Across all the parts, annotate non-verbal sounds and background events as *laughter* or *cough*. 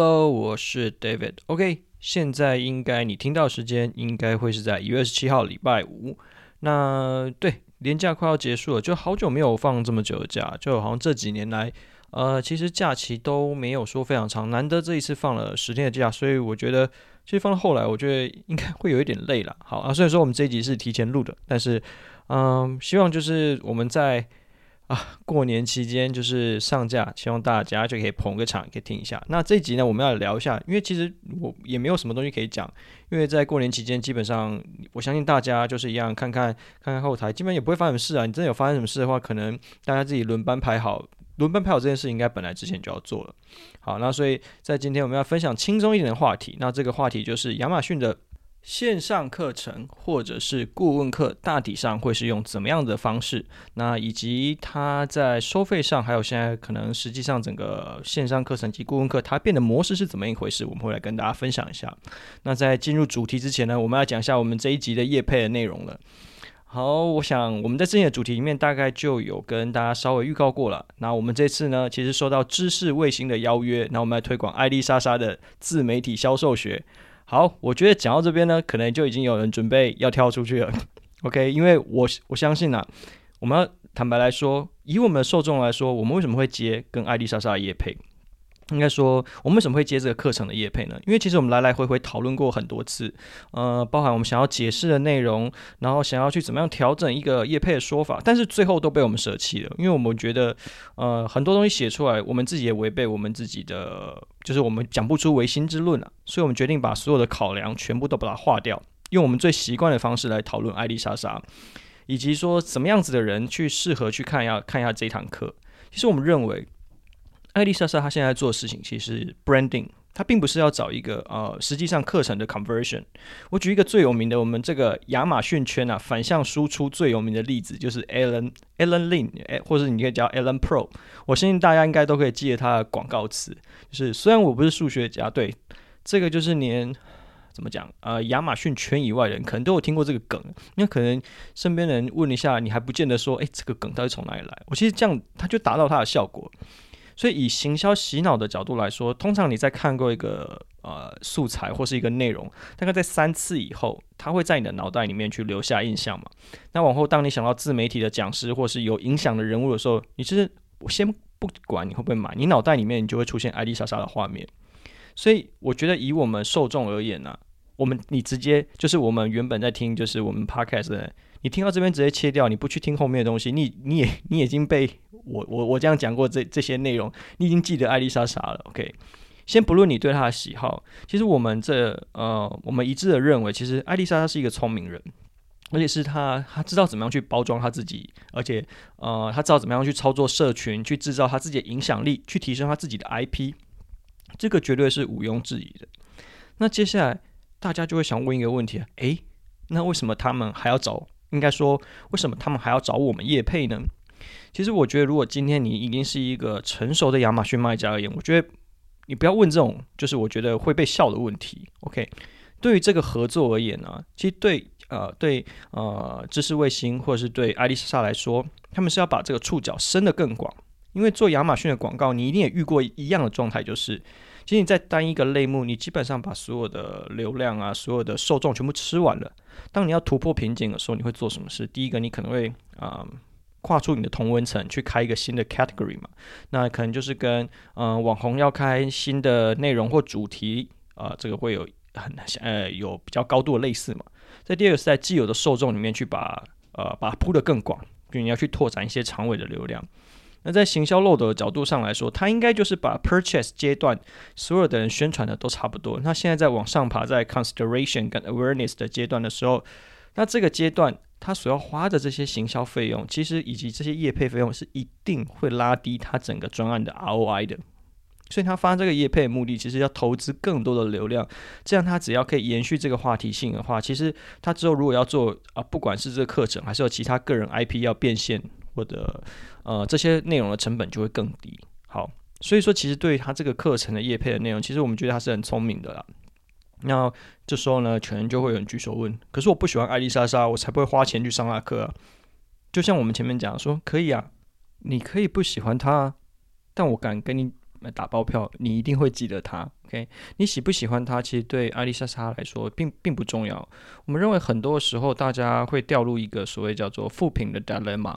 Hello，我是 David。OK，现在应该你听到时间应该会是在一月二十七号礼拜五。那对，年假快要结束了，就好久没有放这么久的假，就好像这几年来，呃，其实假期都没有说非常长，难得这一次放了十天的假，所以我觉得其实放到后来，我觉得应该会有一点累了。好啊，虽然说我们这一集是提前录的，但是嗯，希望就是我们在。啊，过年期间就是上架，希望大家就可以捧个场，可以听一下。那这集呢，我们要聊一下，因为其实我也没有什么东西可以讲，因为在过年期间，基本上我相信大家就是一样，看看看看后台，基本也不会发生什么事啊。你真的有发生什么事的话，可能大家自己轮班排好，轮班排好这件事，应该本来之前就要做了。好，那所以在今天我们要分享轻松一点的话题，那这个话题就是亚马逊的。线上课程或者是顾问课，大体上会是用怎么样的方式？那以及它在收费上，还有现在可能实际上整个线上课程及顾问课，它变的模式是怎么一回事？我们会来跟大家分享一下。那在进入主题之前呢，我们要讲一下我们这一集的业配的内容了。好，我想我们在之前的主题里面大概就有跟大家稍微预告过了。那我们这次呢，其实收到知识卫星的邀约，那我们来推广艾丽莎莎的自媒体销售学。好，我觉得讲到这边呢，可能就已经有人准备要跳出去了。*laughs* OK，因为我我相信啊，我们要坦白来说，以我们的受众来说，我们为什么会接跟艾丽莎莎的夜配？应该说，我们为什么会接这个课程的业配呢？因为其实我们来来回回讨论过很多次，呃，包含我们想要解释的内容，然后想要去怎么样调整一个业配的说法，但是最后都被我们舍弃了，因为我们觉得，呃，很多东西写出来，我们自己也违背我们自己的，就是我们讲不出唯心之论啊，所以我们决定把所有的考量全部都把它划掉，用我们最习惯的方式来讨论艾丽莎莎，以及说怎么样子的人去适合去看一下看一下这堂课。其实我们认为。艾丽莎莎她现在做的事情其实 branding，她并不是要找一个呃，实际上课程的 conversion。我举一个最有名的，我们这个亚马逊圈啊，反向输出最有名的例子就是 Alan Alan Lin，哎，或者你可以叫 Alan Pro。我相信大家应该都可以记得他的广告词，就是虽然我不是数学家，对这个就是连怎么讲呃，亚马逊圈以外的人可能都有听过这个梗，因为可能身边人问一下，你还不见得说，哎，这个梗到底从哪里来？我其实这样，他就达到他的效果。所以，以行销洗脑的角度来说，通常你在看过一个呃素材或是一个内容，大概在三次以后，它会在你的脑袋里面去留下印象嘛。那往后，当你想到自媒体的讲师或是有影响的人物的时候，你其实我先不管你会不会买，你脑袋里面你就会出现艾丽莎莎的画面。所以，我觉得以我们受众而言呢、我们你直接就是我们原本在听，就是我们 podcast 的。你听到这边直接切掉，你不去听后面的东西，你你也你已经被我我我这样讲过这这些内容，你已经记得艾丽莎莎了。OK，先不论你对她的喜好，其实我们这呃我们一致的认为，其实艾丽莎她是一个聪明人，而且是她她知道怎么样去包装她自己，而且呃她知道怎么样去操作社群，去制造她自己的影响力，去提升她自己的 IP，这个绝对是毋庸置疑的。那接下来大家就会想问一个问题，诶，那为什么他们还要找？应该说，为什么他们还要找我们叶配呢？其实我觉得，如果今天你已经是一个成熟的亚马逊卖家而言，我觉得你不要问这种就是我觉得会被笑的问题。OK，对于这个合作而言呢、其实对呃对呃知识卫星或者是对爱丽莎莎来说，他们是要把这个触角伸得更广，因为做亚马逊的广告，你一定也遇过一样的状态，就是。其实你在单一个类目，你基本上把所有的流量啊，所有的受众全部吃完了。当你要突破瓶颈的时候，你会做什么事？第一个，你可能会啊、跨出你的同温层，去开一个新的 category 嘛。那可能就是跟嗯、网红要开新的内容或主题啊、这个会有很呃有比较高度的类似嘛。在第二个是在既有的受众里面去把呃把它铺得更广，就你要去拓展一些长尾的流量。那在行销漏斗的角度上来说，它应该就是把 purchase 阶段所有的人宣传的都差不多。那现在在往上爬，在 consideration 跟 awareness 的阶段的时候，那这个阶段他所要花的这些行销费用，其实以及这些业配费用是一定会拉低他整个专案的 ROI 的。所以他发这个业配的目的，其实要投资更多的流量，这样他只要可以延续这个话题性的话，其实他之后如果要做啊，不管是这个课程，还是有其他个人 IP 要变现。或者呃，这些内容的成本就会更低。好，所以说其实对于他这个课程的业配的内容，其实我们觉得他是很聪明的啦。那这时候呢，可能就会有人举手问：可是我不喜欢艾丽莎莎，我才不会花钱去上那课啊。就像我们前面讲说，可以啊，你可以不喜欢她，但我敢跟你打包票，你一定会记得它。OK，你喜不喜欢它，其实对爱莉莎莎来说并并不重要。我们认为很多时候大家会掉入一个所谓叫做负评的 dilemma，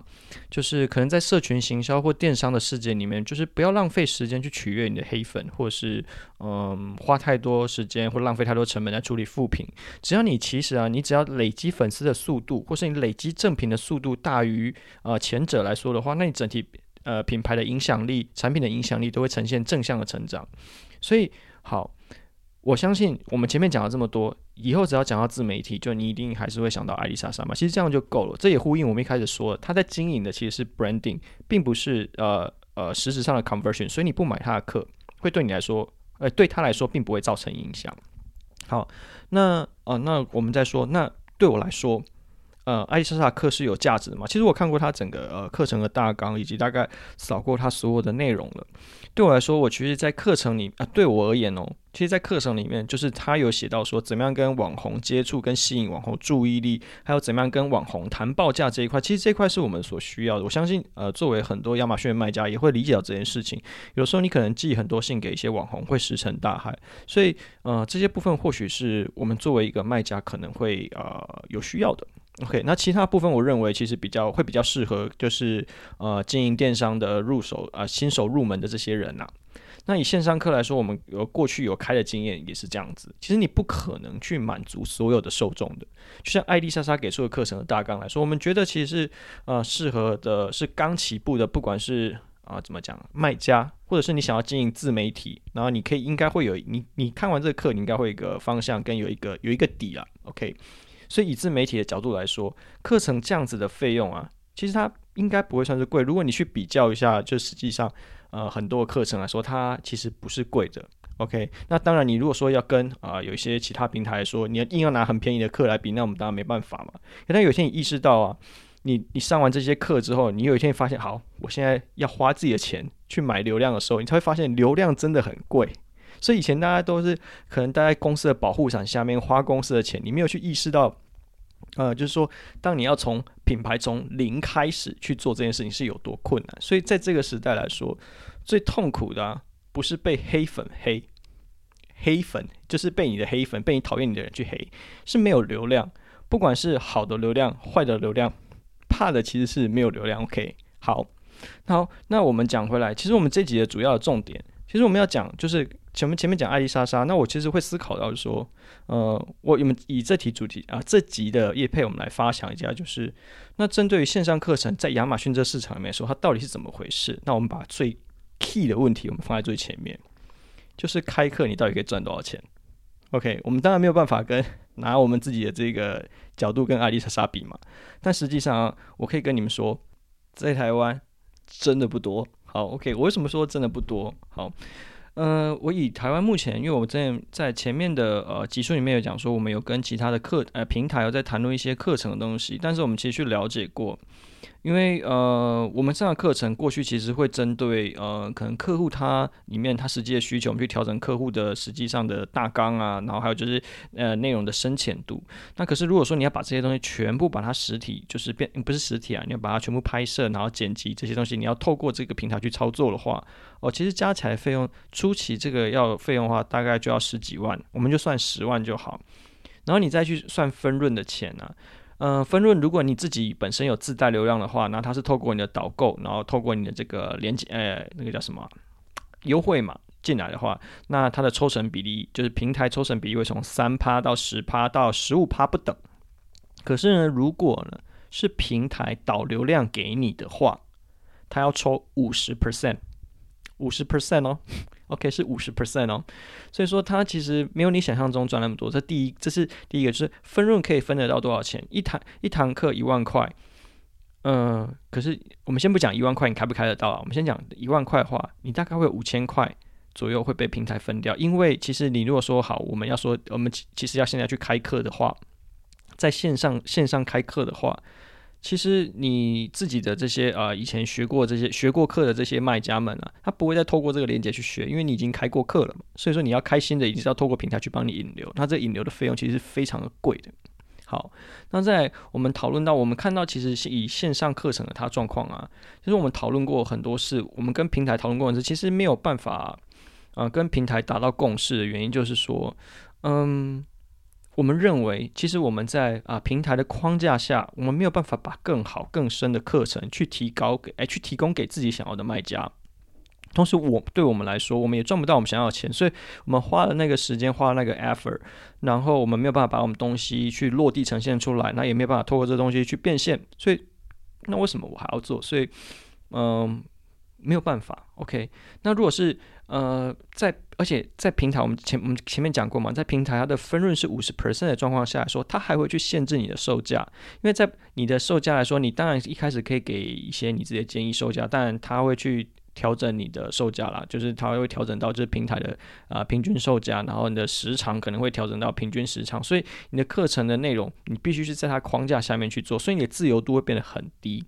就是可能在社群行销或电商的世界里面，就是不要浪费时间去取悦你的黑粉，或者是嗯花太多时间或浪费太多成本来处理负评。只要你其实啊，你只要累积粉丝的速度，或是你累积正品的速度大于呃前者来说的话，那你整体呃品牌的影响力、产品的影响力都会呈现正向的成长。所以。好，我相信我们前面讲了这么多，以后只要讲到自媒体，就你一定还是会想到艾丽莎莎嘛。其实这样就够了，这也呼应我们一开始说的，他在经营的其实是 branding，并不是呃呃实质上的 conversion。所以你不买他的课，会对你来说，呃对他来说并不会造成影响。好，那哦、呃，那我们再说，那对我来说。呃，爱丽莎莎课是有价值的嘛？其实我看过他整个呃课程的大纲，以及大概扫过他所有的内容了。对我来说，我其实，在课程里啊、对我而言哦，其实，在课程里面，就是他有写到说，怎么样跟网红接触，跟吸引网红注意力，还有怎么样跟网红谈报价这一块。其实这一块是我们所需要的。我相信，呃，作为很多亚马逊卖家，也会理解到这件事情。有时候你可能寄很多信给一些网红，会石沉大海。所以，呃，这些部分或许是我们作为一个卖家可能会呃有需要的。OK，那其他部分我认为其实比较会比较适合，就是呃经营电商的入手啊、新手入门的这些人呐、那以线上课来说，我们有过去有开的经验也是这样子。其实你不可能去满足所有的受众的。就像艾丽莎莎给出的课程的大纲来说，我们觉得其实是呃适合的是刚起步的，不管是啊、怎么讲卖家，或者是你想要经营自媒体，然后你可以应该会有你你看完这个课，你应该会有一个方向跟有一个有一个底啊。OK。所以以自媒体的角度来说，课程这样子的费用啊，其实它应该不会算是贵。如果你去比较一下，就实际上，呃，很多的课程来说，它其实不是贵的。OK，那当然，你如果说要跟啊、有一些其他平台说，你要硬要拿很便宜的课来比，那我们当然没办法嘛。但有一天你意识到啊，你你上完这些课之后，你有一天发现，好，我现在要花自己的钱去买流量的时候，你才会发现流量真的很贵。所以以前大家都是可能待在公司的保护伞下面花公司的钱，你没有去意识到。呃，就是说，当你要从品牌从零开始去做这件事情是有多困难，所以在这个时代来说，最痛苦的，不是被黑粉黑，黑粉就是被你的黑粉，被你讨厌你的人去黑，是没有流量，不管是好的流量、坏的流量，怕的其实是没有流量。OK，好，好，那我们讲回来，其实我们这集的主要的重点，其实我们要讲就是。前面前面讲爱丽莎莎，那我其实会思考到就是说，呃，我我们以这题主题啊，这集的业配，我们来发想一下，就是那针对于线上课程在亚马逊这市场里面说，它到底是怎么回事？那我们把最 key 的问题我们放在最前面，就是开课你到底可以赚多少钱？OK，我们当然没有办法跟拿我们自己的这个角度跟爱丽莎莎比嘛，但实际上，我可以跟你们说，在台湾真的不多。好，OK，我为什么说真的不多？好。呃，我以台湾目前，因为我在在前面的呃集数里面有讲说，我们有跟其他的课呃平台有在谈论一些课程的东西，但是我们其实去了解过。因为呃，我们上的课程过去其实会针对呃，可能客户他里面他实际的需求，我们去调整客户的实际上的大纲啊，然后还有就是呃内容的深浅度。那可是如果说你要把这些东西全部把它实体，就是变不是实体啊，你要把它全部拍摄，然后剪辑这些东西，你要透过这个平台去操作的话，哦，其实加起来费用初期这个要费用的话，大概就要十几万，我们就算十万就好。然后你再去算分润的钱呢、啊？呃，分润，如果你自己本身有自带流量的话，那它是透过你的导购，然后透过你的这个连接，呃，那个叫什么优惠嘛进来的话，那它的抽成比例就是平台抽成比例会从三趴到十趴到十五趴不等。可是呢，如果呢是平台导流量给你的话，它要抽五十 percent，五十 percent 哦。OK 是五十 percent 哦，所以说它其实没有你想象中赚那么多。这第一，这是第一个，就是分润可以分得到多少钱？一堂一堂课一万块，嗯、呃，可是我们先不讲一万块你开不开得到啊？我们先讲一万块的话，你大概会有五千块左右会被平台分掉。因为其实你如果说好，我们要说我们其实要现在去开课的话，在线上线上开课的话。其实你自己的这些、呃，以前学过这些学过课的这些卖家们啊，他不会再透过这个链接去学，因为你已经开过课了嘛。所以说你要开新的，一定是要透过平台去帮你引流，那这引流的费用其实是非常的贵的。好，那在我们讨论到，我们看到其实是以线上课程的它状况啊，就是我们讨论过很多事，我们跟平台讨论过很多，其实没有办法，呃，跟平台达到共识的原因就是说，嗯，我们认为其实我们在啊、平台的框架下，我们没有办法把更好更深的课程去提高给，哎，去提供给自己想要的卖家。同时，我对我们来说，我们也赚不到我们想要的钱，所以我们花了那个时间，花了那个 effort，然后我们没有办法把我们东西去落地呈现出来，那也没有办法透过这东西去变现，所以那为什么我还要做？所以，嗯、没有办法。OK，那如果是呃在而且在平台，我们前我们前面讲过嘛，在平台它的分润是五十 percent 的状况下来说，它还会去限制你的售价，因为在你的售价来说，你当然一开始可以给一些你自己的建议售价，但它会去。调整你的售价啦，就是它会调整到这平台的啊、呃、平均售价，然后你的时长可能会调整到平均时长，所以你的课程的内容你必须是在它框架下面去做，所以你的自由度会变得很低。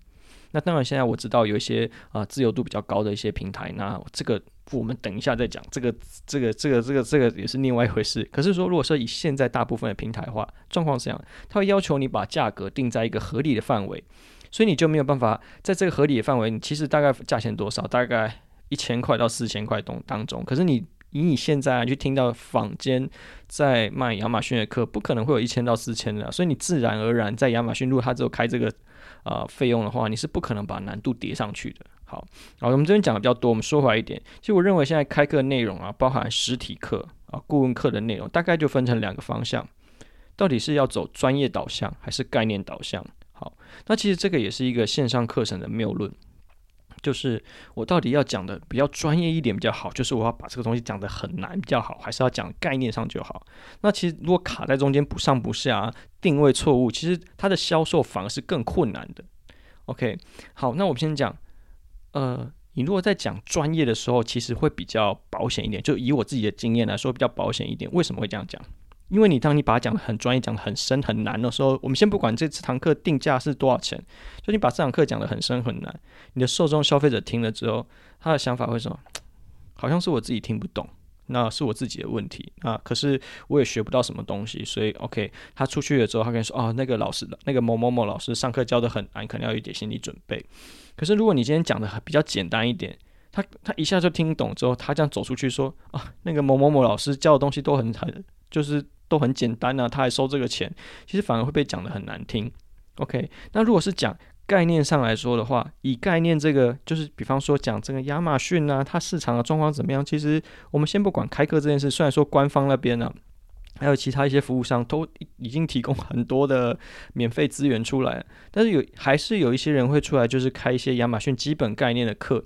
那当然，现在我知道有一些啊、自由度比较高的一些平台，那这个我们等一下再讲，这个这个这个这个这个也是另外一回事。可是说，如果说以现在大部分的平台的话，状况是这样，它会要求你把价格定在一个合理的范围。所以你就没有办法在这个合理的范围，你其实大概价钱多少？大概一千块到四千块当当中。可是你以你现在去听到坊间在卖亚马逊的课，不可能会有一千到四千的。所以你自然而然在亚马逊，如果他只有开这个呃费用的话，你是不可能把难度叠上去的。好，好，我们这边讲的比较多，我们说回来一点。其实我认为现在开课内容啊，包含实体课啊、顾问课的内容，大概就分成两个方向，到底是要走专业导向还是概念导向？好，那其实这个也是一个线上课程的谬论，就是我到底要讲的比较专业一点比较好，就是我要把这个东西讲得很难比较好，还是要讲概念上就好？那其实如果卡在中间不上不下，定位错误，其实它的销售反而是更困难的。OK，好，那我们先讲，呃，你如果在讲专业的时候，其实会比较保险一点，就以我自己的经验来说，比较保险一点。为什么会这样讲？因为你当你把它讲的很专业、讲的很深很难的时候，我们先不管这堂课定价是多少钱，就你把这堂课讲的很深很难，你的受众消费者听了之后，他的想法会说，好像是我自己听不懂，那是我自己的问题啊。可是我也学不到什么东西，所以 OK，他出去了之后，他跟你说，哦，那个老师的那个某某某老师上课教的很难，可能要有一点心理准备。可是如果你今天讲的比较简单一点，他他一下就听懂之后，他这样走出去说，啊，那个某某某老师教的东西都很很就是。都很简单啊，他还收这个钱，其实反而会被讲的很难听。OK，那如果是讲概念上来说的话，以概念这个，就是比方说讲这个亚马逊啊，它市场的状况怎么样？其实我们先不管开课这件事，虽然说官方那边呢、还有其他一些服务商都已经提供很多的免费资源出来，但是有还是有一些人会出来，就是开一些亚马逊基本概念的课。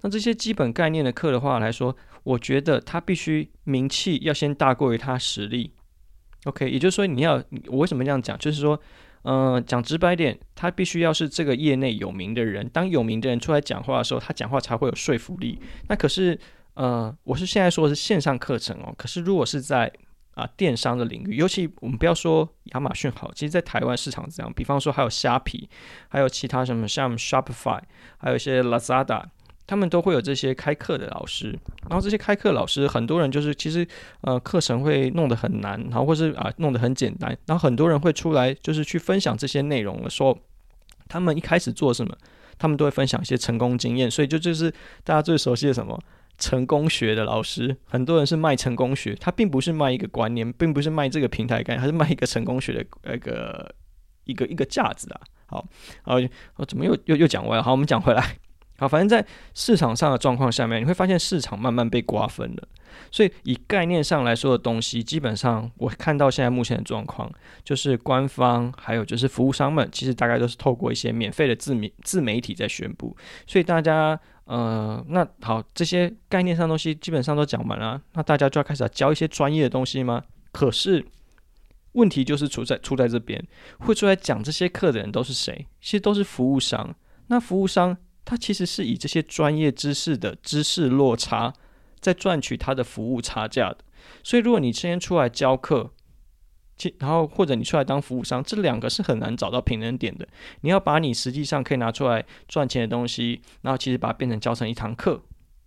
那这些基本概念的课的话来说，我觉得它必须名气要先大过于它实力。OK，也就是说，你要我为什么这样讲？就是说，嗯、讲直白点，他必须要是这个业内有名的人。当有名的人出来讲话的时候，他讲话才会有说服力。那可是，呃，我是现在说的是线上课程哦。可是如果是在啊、电商的领域，尤其我们不要说亚马逊好，其实，在台湾市场这样，比方说还有虾皮，还有其他什么像 Shopify，还有一些 Lazada。他们都会有这些开课的老师，然后这些开课老师，很多人就是其实呃课程会弄得很难，然后或是啊弄得很简单，然后很多人会出来就是去分享这些内容的时候，他们一开始做什么，他们都会分享一些成功经验，所以就就是大家最熟悉的什么成功学的老师，很多人是卖成功学，他并不是卖一个观念，并不是卖这个平台概念，他是卖一个成功学的那个一个一个架子啊。好，然后怎么又又又讲完了？好，我们讲回来。好，反正在市场上的状况下面，你会发现市场慢慢被瓜分了。所以以概念上来说的东西，基本上我看到现在目前的状况，就是官方还有就是服务商们，其实大概都是透过一些免费的自媒自媒体在宣布。所以大家，呃，那好，这些概念上东西基本上都讲完了，那大家就要开始教一些专业的东西吗？可是问题就是出在出在这边，会出来讲这些课的人都是谁？其实都是服务商。那服务商。他其实是以这些专业知识的知识落差，在赚取他的服务差价的。所以，如果你今天出来教课，然后或者你出来当服务商，这两个是很难找到平衡点的。你要把你实际上可以拿出来赚钱的东西，然后其实把它变成教成一堂课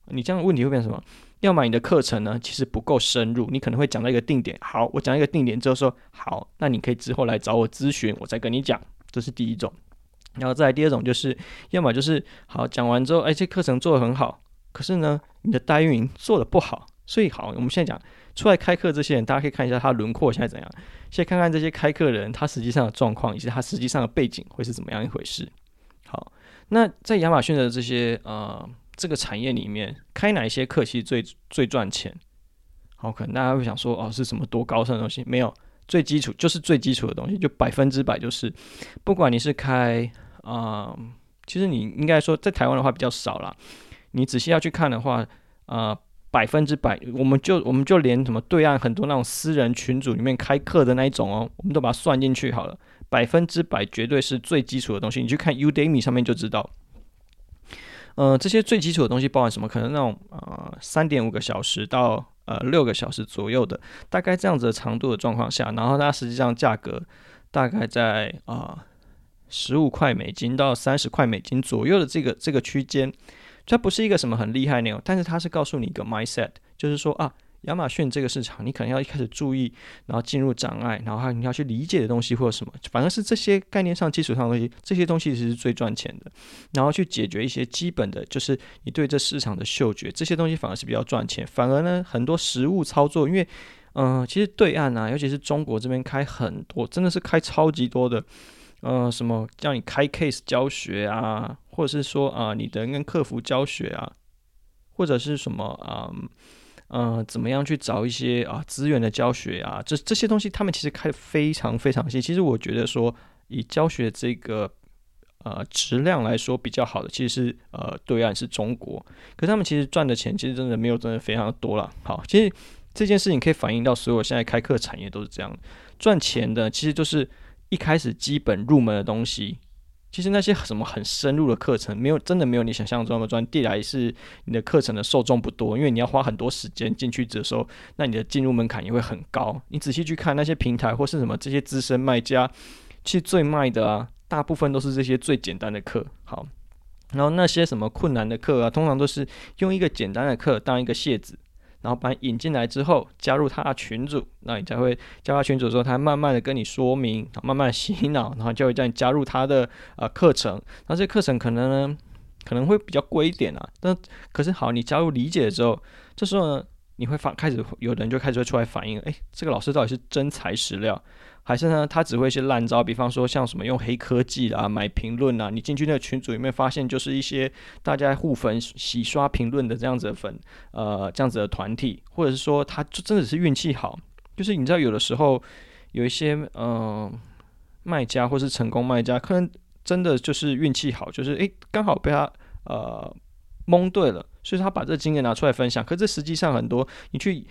你这样的问题会变成什么？要么你的课程呢，其实不够深入，你可能会讲到一个定点。好，我讲一个定点之后说好，那你可以之后来找我咨询，我再跟你讲。这是第一种。然后再第二种就是，要么就是好讲完之后，哎，这课程做得很好，可是呢，你的代运营做得不好。所以好，我们现在讲出来开课这些人，大家可以看一下他轮廓现在怎样。先看看这些开课的人，他实际上的状况以及他实际上的背景会是怎么样一回事。好，那在亚马逊的这些呃。这个产业里面开哪一些课其实最最赚钱？好，可能大家会想说，哦，是什么多高深的东西？没有，最基础就是最基础的东西，就百分之百就是，不管你是开啊、其实你应该说在台湾的话比较少啦。你仔细要去看的话，啊、呃，百分之百，我们就我们就连什么对岸很多那种私人群组里面开课的那一种哦，我们都把它算进去好了，百分之百绝对是最基础的东西。你去看 Udemy 上面就知道。呃，这些最基础的东西包含什么？可能那种呃三点五个小时到呃六个小时左右的，大概这样子的长度的状况下，然后它实际上价格大概在啊十五块美金到三十块美金左右的这个这个区间，它不是一个什么很厉害内容，但是它是告诉你一个 mindset，就是说啊。亚马逊这个市场，你可能要一开始注意，然后进入障碍，然后你要去理解的东西或者什么，反正是这些概念上基础上的东西，这些东西其实是最赚钱的。然后去解决一些基本的，就是你对这市场的嗅觉，这些东西反而是比较赚钱。反而呢，很多实物操作，因为嗯、其实对岸啊，尤其是中国这边开很多，真的是开超级多的，呃，什么叫你开 case 教学啊，或者是说啊、你的跟客服教学啊，或者是什么啊。呃，怎么样去找一些啊资源的教学啊？这这些东西他们其实开的非常非常细。其实我觉得说，以教学这个呃质量来说比较好的，其实是呃对岸是中国。可他们其实赚的钱其实真的没有真的非常多了。好，其实这件事情可以反映到所有现在开课产业都是这样，赚钱的其实就是一开始基本入门的东西。其实那些什么很深入的课程，没有真的没有你想象中的专。第来是你的课程的受众不多，因为你要花很多时间进去的时候，那你的进入门槛也会很高。你仔细去看那些平台或是什么这些资深卖家，其实最卖的啊，大部分都是这些最简单的课。好，然后那些什么困难的课啊，通常都是用一个简单的课当一个谢字。然后把你引进来之后，加入他的群组，那你才会加入他群组之后，他慢慢的跟你说明，慢慢洗脑，然后就会叫你加入他的呃课程。那这课程可能呢，可能会比较贵一点啊。但可是好，你加入理解之后，这时候呢，你会发开始有人就开始会出来反映，哎，这个老师到底是真材实料。还是呢，他只会一些烂招，比方说像什么用黑科技啦、买评论啊，你进去那个群组里面发现就是一些大家互粉、洗刷评论的这样子的粉，呃，这样子的团体，或者是说他就真的是运气好，就是你知道有的时候有一些嗯、卖家或是成功卖家，可能真的就是运气好，就是诶刚好被他呃蒙对了，所以他把这经验拿出来分享。可这实际上很多你去。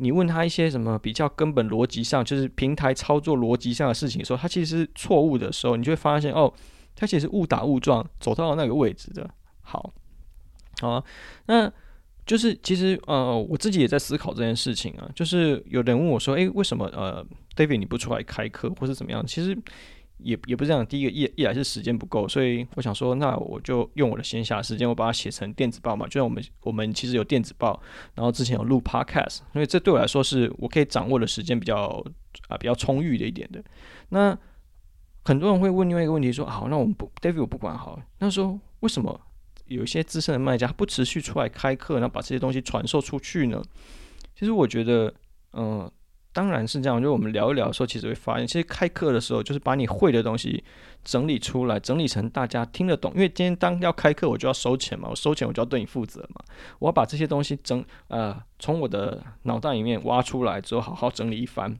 你问他一些什么比较根本逻辑上，就是平台操作逻辑上的事情的时候，他其实是错误的时候，你就会发现哦，他其实误打误撞走到了那个位置的。好，好啊，那就是其实呃，我自己也在思考这件事情啊，就是有人问我说，诶，为什么呃，David 你不出来开课或是怎么样？其实。也也不是这样，第一个一一来是时间不够，所以我想说，那我就用我的闲暇时间，我把它写成电子报嘛。就像我们我们其实有电子报，然后之前有录 podcast，所以这对我来说是我可以掌握的时间比较啊比较充裕的一点的。那很多人会问另外一个问题说，好，那我们不 David 我不管好，那说为什么有一些资深的卖家不持续出来开课，然后把这些东西传授出去呢？其实我觉得，嗯、当然是这样，就我们聊一聊的时候，其实会发现，其实开课的时候就是把你会的东西整理出来，整理成大家听得懂。因为今天当要开课，我就要收钱嘛，我收钱我就要对你负责嘛。我要把这些东西整呃从我的脑袋里面挖出来之后，好好整理一番，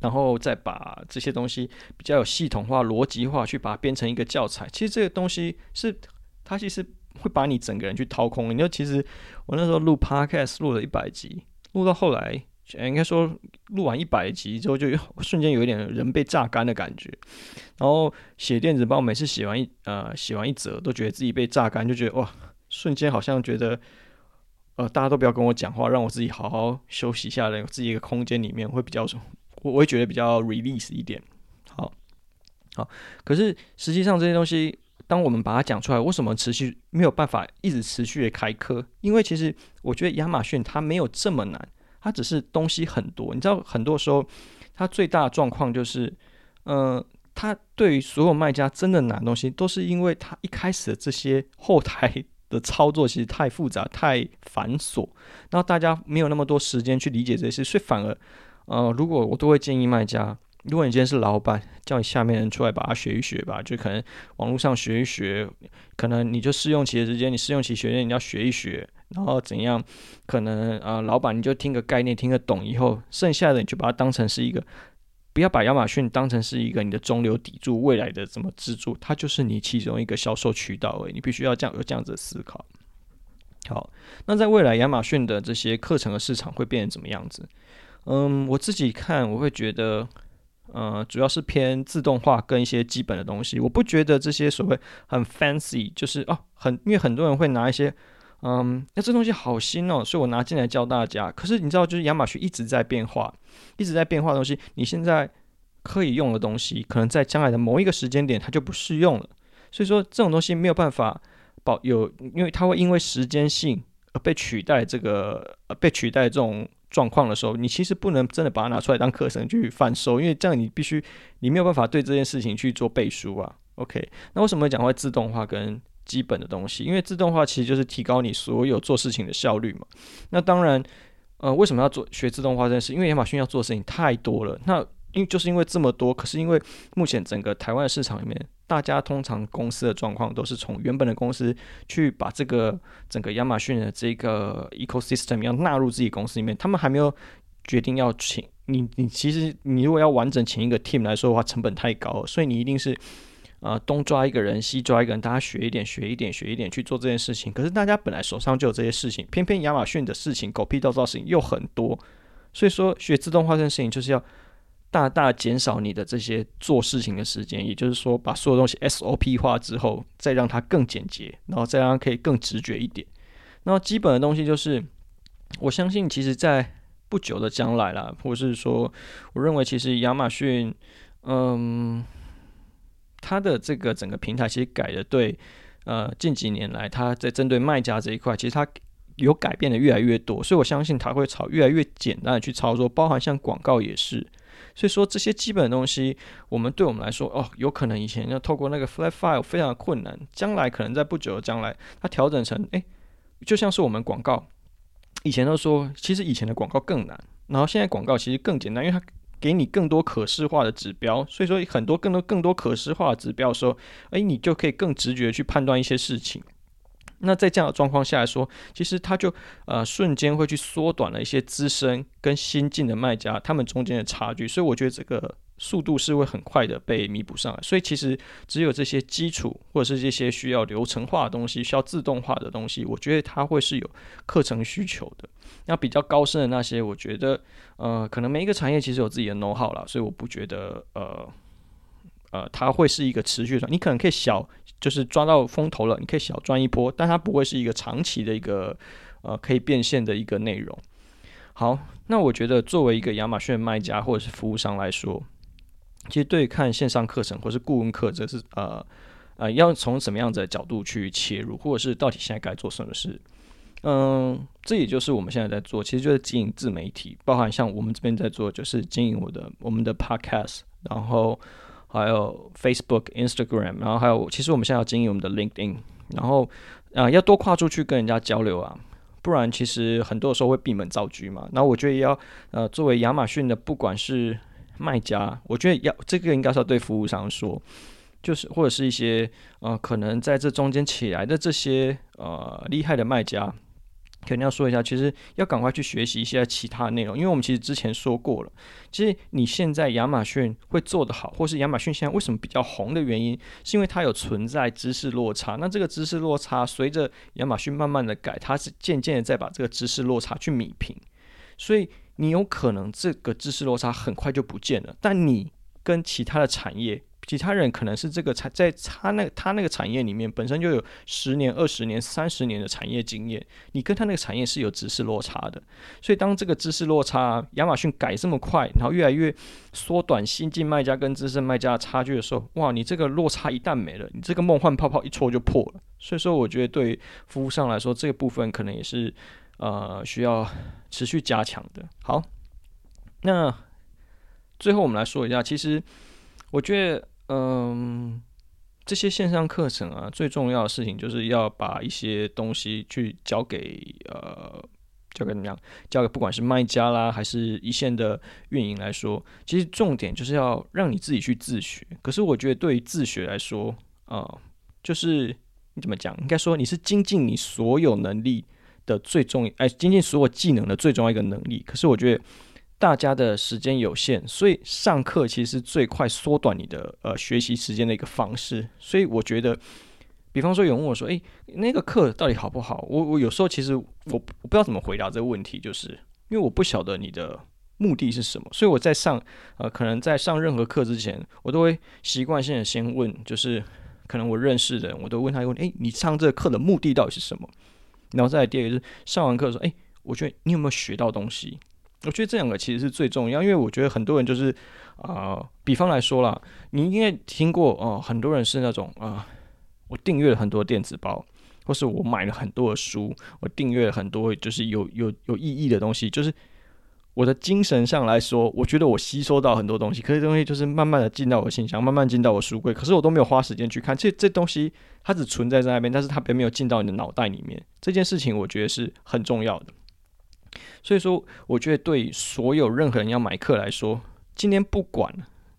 然后再把这些东西比较有系统化、逻辑化去把它编成一个教材。其实这个东西是它其实会把你整个人去掏空。你说，其实我那时候录 Podcast 录了一百集，录到后来。应该说，录完一百集之后，就 *laughs* 瞬间有一点人被榨干的感觉。然后写电子报，每次写完一呃写完一则，都觉得自己被榨干，就觉得哇，瞬间好像觉得呃大家都不要跟我讲话，让我自己好好休息一下来，有自己一个空间里面会比较，我我会觉得比较 release 一点。好，好，可是实际上这些东西当我们把它讲出来，为什么持续没有办法一直持续的开课？因为其实我觉得亚马逊它没有这么难，它只是东西很多。你知道，很多时候它最大的状况就是，呃，它对于所有卖家真的难东西，都是因为它一开始的这些后台 *laughs* 的操作其实太复杂、太繁琐，然后大家没有那么多时间去理解这些，所以反而，呃，如果我都会建议卖家。如果你今天是老板，叫你下面人出来把它学一学吧，就可能网络上学一学，可能你就试用期的时间，你试用期学员你要学一学，然后怎样？可能啊、老板你就听个概念，听个懂以后，剩下的你就把它当成是一个，不要把亚马逊当成是一个你的中流砥柱，未来的怎么支柱，它就是你其中一个销售渠道而已。你必须要这样有这样子的思考。好，那在未来亚马逊的这些课程的市场会变成怎么样子？嗯，我自己看我会觉得。呃，主要是偏自动化跟一些基本的东西。我不觉得这些所谓很 fancy，就是哦，很因为很多人会拿一些，嗯，那这东西好新哦，所以我拿进来教大家。可是你知道，就是亚马逊一直在变化，一直在变化的东西，你现在可以用的东西，可能在将来的某一个时间点它就不适用了。所以说，这种东西没有办法保有，因为它会因为时间性而被取代。这个呃，被取代这种。状况的时候，你其实不能真的把它拿出来当课程去贩售，因为这样你必须，你没有办法对这件事情去做背书啊。OK，那为什么讲会自动化跟基本的东西？因为自动化其实就是提高你所有做事情的效率嘛。那当然，呃，为什么要做学自动化这件事？因为亚马逊要做的事情太多了。那因就是因为这么多，可是因为目前整个台湾市场里面。大家通常公司的状况都是从原本的公司去把这个整个亚马逊的这个 ecosystem 要纳入自己公司里面，他们还没有决定要请你。你其实你如果要完整请一个 team 来说的话，成本太高了，所以你一定是呃东抓一个人，西抓一个人，大家学一点，学一点，学一点去做这件事情。可是大家本来手上就有这些事情，偏偏亚马逊的事情狗屁倒灶事情又很多，所以说学自动化这件事情就是要。大大减少你的这些做事情的时间，也就是说，把所有东西 SOP 化之后，再让它更简洁，然后再让它可以更直觉一点。那基本的东西就是，我相信，其实，在不久的将来啦，或是说，我认为，其实亚马逊，嗯，它的这个整个平台其实改的对，呃，近几年来，它在针对卖家这一块，其实它有改变的越来越多，所以我相信它会朝越来越简单的去操作，包含像广告也是。所以说这些基本的东西，我们对我们来说，哦，有可能以前要透过那个 flat file 非常的困难，将来可能在不久的将来，它调整成，诶，就像是我们广告，以前都说，其实以前的广告更难，然后现在广告其实更简单，因为它给你更多可视化的指标，所以说很多更多更多可视化的指标的时候，诶，你就可以更直觉去判断一些事情。那在这样的状况下来说，其实它就呃瞬间会去缩短了一些资深跟新进的卖家他们中间的差距，所以我觉得这个速度是会很快的被弥补上来。所以其实只有这些基础或者是这些需要流程化的东西、需要自动化的东西，我觉得它会是有课程需求的。那比较高深的那些，我觉得呃可能每一个产业其实有自己的 know how 啦，所以我不觉得呃。呃，它会是一个持续的，你可能可以小，就是抓到风头了，你可以小赚一波，但它不会是一个长期的一个呃可以变现的一个内容。好，那我觉得作为一个亚马逊卖家或者是服务商来说，其实对看线上课程或是顾问课，这是呃呃要从什么样子的角度去切入，或者是到底现在该做什么事？嗯，这也就是我们现在在做，其实就是经营自媒体，包含像我们这边在做，就是经营我的我们的 podcast，然后。还有 Facebook、Instagram，然后还有，其实我们现在要经营我们的 LinkedIn，然后啊、要多跨出去跟人家交流啊，不然其实很多时候会闭门造车嘛。那我觉得要呃，作为亚马逊的，不管是卖家，我觉得要这个应该是要对服务商说，就是或者是一些呃，可能在这中间起来的这些呃厉害的卖家。肯定要说一下，其实要赶快去学习一些其他的内容，因为我们其实之前说过了，其实你现在亚马逊会做得好，或是亚马逊现在为什么比较红的原因，是因为它有存在知识落差。那这个知识落差随着亚马逊慢慢的改，它是渐渐的在把这个知识落差去弭平，所以你有可能这个知识落差很快就不见了，但你跟其他的产业。其他人可能是这个产在他那他那个产业里面本身就有十年、二十年、三十年的产业经验，你跟他那个产业是有知识落差的。所以当这个知识落差，亚马逊改这么快，然后越来越缩短新进卖家跟资深卖家的差距的时候，哇，你这个落差一旦没了，你这个梦幻泡泡一戳就破了。所以说，我觉得对服务上来说，这个部分可能也是呃需要持续加强的。好，那最后我们来说一下，其实我觉得。嗯，这些线上课程啊，最重要的事情就是要把一些东西去交给呃，交给怎么样？交给不管是卖家啦，还是一线的运营来说，其实重点就是要让你自己去自学。可是我觉得对于自学来说啊，呃，就是你怎么讲？应该说你是精进你所有能力的最重要，哎，精进所有技能的最重要一个能力。可是我觉得。大家的时间有限，所以上课其实是最快缩短你的呃学习时间的一个方式。所以我觉得，比方说有人问我说：“诶，那个课到底好不好？”我我有时候其实我我不知道怎么回答这个问题，就是因为我不晓得你的目的是什么。所以我在上呃可能在上任何课之前，我都会习惯性的先问，就是可能我认识的人，我都问他一个问题：“诶，你上这个课的目的到底是什么？”然后再第二个就是上完课说：“诶，我觉得你有没有学到东西？”我觉得这两个其实是最重要，因为我觉得很多人就是啊、比方来说啦，你应该听过哦、很多人是那种啊、我订阅了很多电子包，或是我买了很多的书，我订阅了很多就是有有有意义的东西，就是我的精神上来说，我觉得我吸收到很多东西，可是东西就是慢慢的进到我信箱，慢慢进到我书柜，可是我都没有花时间去看，这这东西它只存在在那边，但是它并没有进到你的脑袋里面，这件事情我觉得是很重要的。所以说，我觉得对所有任何人要买课来说，今天不管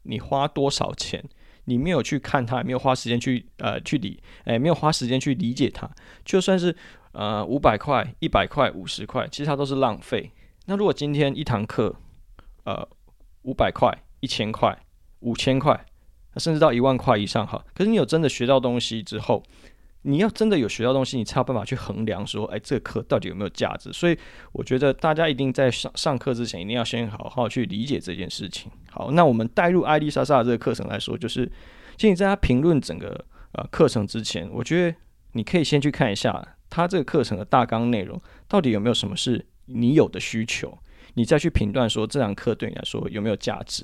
你花多少钱，你没有去看它，没有花时间去呃去理，哎，没有花时间去理解它，就算是呃五百块、一百块、五十块，其实它都是浪费。那如果今天一堂课，呃五百块、一千块、五千块，甚至到一万块以上哈，可是你有真的学到东西之后。你要真的有学到东西，你才有办法去衡量说，哎，这课到底有没有价值？所以我觉得大家一定在上上课之前，一定要先好好去理解这件事情。好，那我们带入艾丽莎莎的这个课程来说，就是，其实你在他评论整个呃课程之前，我觉得你可以先去看一下他这个课程的大纲内容，到底有没有什么是你有的需求，你再去评断说这堂课对你来说有没有价值。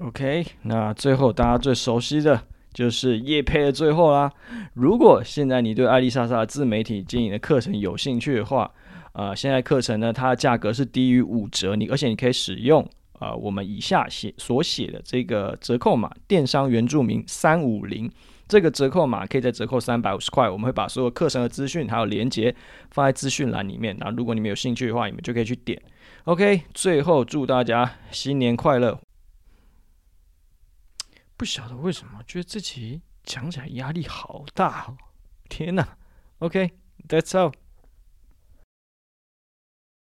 OK，那最后大家最熟悉的。就是业配的最后啦。如果现在你对艾丽莎莎自媒体经营的课程有兴趣的话，呃，现在课程呢，它的价格是低于五折，你而且你可以使用啊、呃，我们以下写所写的这个折扣码“电商原住民三五零”，这个折扣码可以再折扣三百五十块。我们会把所有课程的资讯还有连接放在资讯栏里面，然后如果你们有兴趣的话，你们就可以去点。OK，最后祝大家新年快乐。不晓得为什么，觉得自己讲起来压力好大哦！天哪，OK，That's all。